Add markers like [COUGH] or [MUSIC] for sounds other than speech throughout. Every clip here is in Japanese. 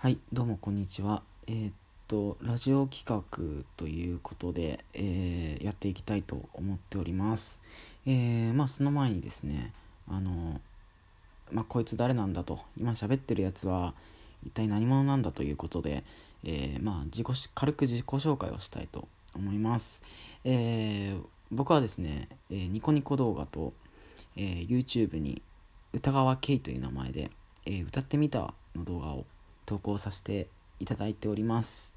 はい、どうもこんにちは。えーっと、ラジオ企画ということで、えーやっていきたいと思っております。えーまあ、その前にですね、あの、まあ、こいつ誰なんだと、今喋ってるやつは一体何者なんだということで、えーまあ、自己軽く自己紹介をしたいと思います。えー僕はですね、えニコニコ動画と、え YouTube に歌川圭という名前で、え歌ってみたの動画を投稿させていただいております。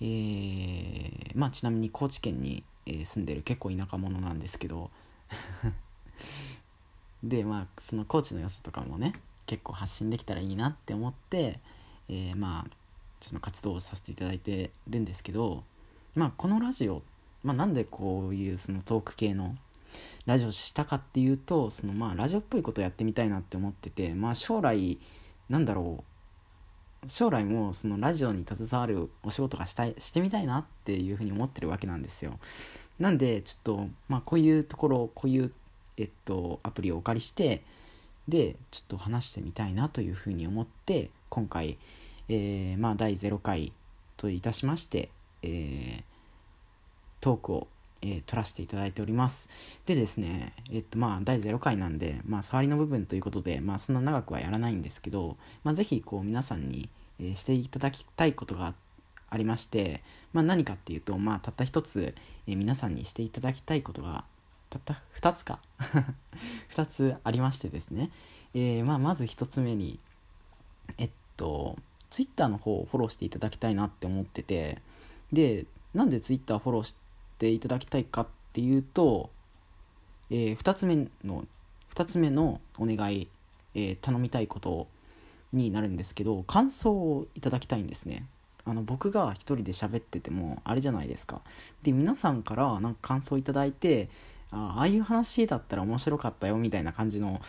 えーまあちなみに高知県に、え住んでる結構田舎者なんですけど [LAUGHS] でまあその高知の良さとかもね結構発信できたらいいなって思って、えーまあその活動をさせていただいてるんですけどまあこのラジオ、まあ、なんでこういうそのトーク系のラジオしたかっていうとそのまあラジオっぽいことをやってみたいなって思っててまあ将来なんだろう将来もそのラジオに携わるお仕事がしたいしてみたいなっていうふうに思ってるわけなんですよ。なんでちょっとまあこういうところこういうえっとアプリをお借りしてでちょっと話してみたいなというふうに思って今回、えーまあ第0回といたしまして、えートークを、えー取らせていただいております。でですねえっとまあ第0回なんでまあ触りの部分ということでまあそんな長くはやらないんですけどまあぜひこう皆さんに、えーしていただきたいことがありましてまあ何かっていうとまあたった一つ、えー皆さんにしていただきたいことがたった2つか。[LAUGHS] 2つありましてですね、えーまあ、まず1つ目にえっと Twitter の方をフォローしていただきたいなって思っててでなんで Twitter フォローしてていただきたいかっていうと、え2つ目の2つ目のお願い、えー頼みたいことになるんですけど感想をいただきたいんですね。あの僕が一人で喋っててもあれじゃないですか。で皆さんからなんか感想いただいてあああいう話だったら面白かったよみたいな感じの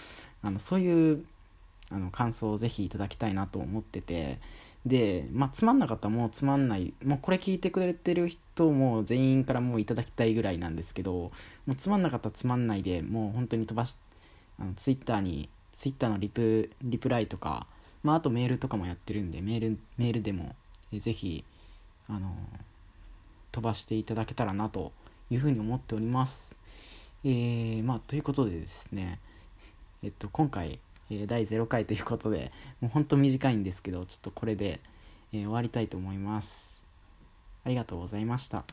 あのそういうあの感想をぜひいただきたいなと思っててでまあつまんなかったらもうつまんないもうこれ聞いてくれてる人も全員からもういただきたいぐらいなんですけどもうつまんなかったらつまんないでもう本当に飛ばしあのツイッターにツイッターのリプリプライとか、まあ、あとメールとかもやってるんでメールメールでもぜひあの飛ばしていただけたらなというふうに思っております。えー、まあということでですねえっと今回、え第0回ということでもうほんと短いんですけどちょっとこれで、え終わりたいと思います。ありがとうございました。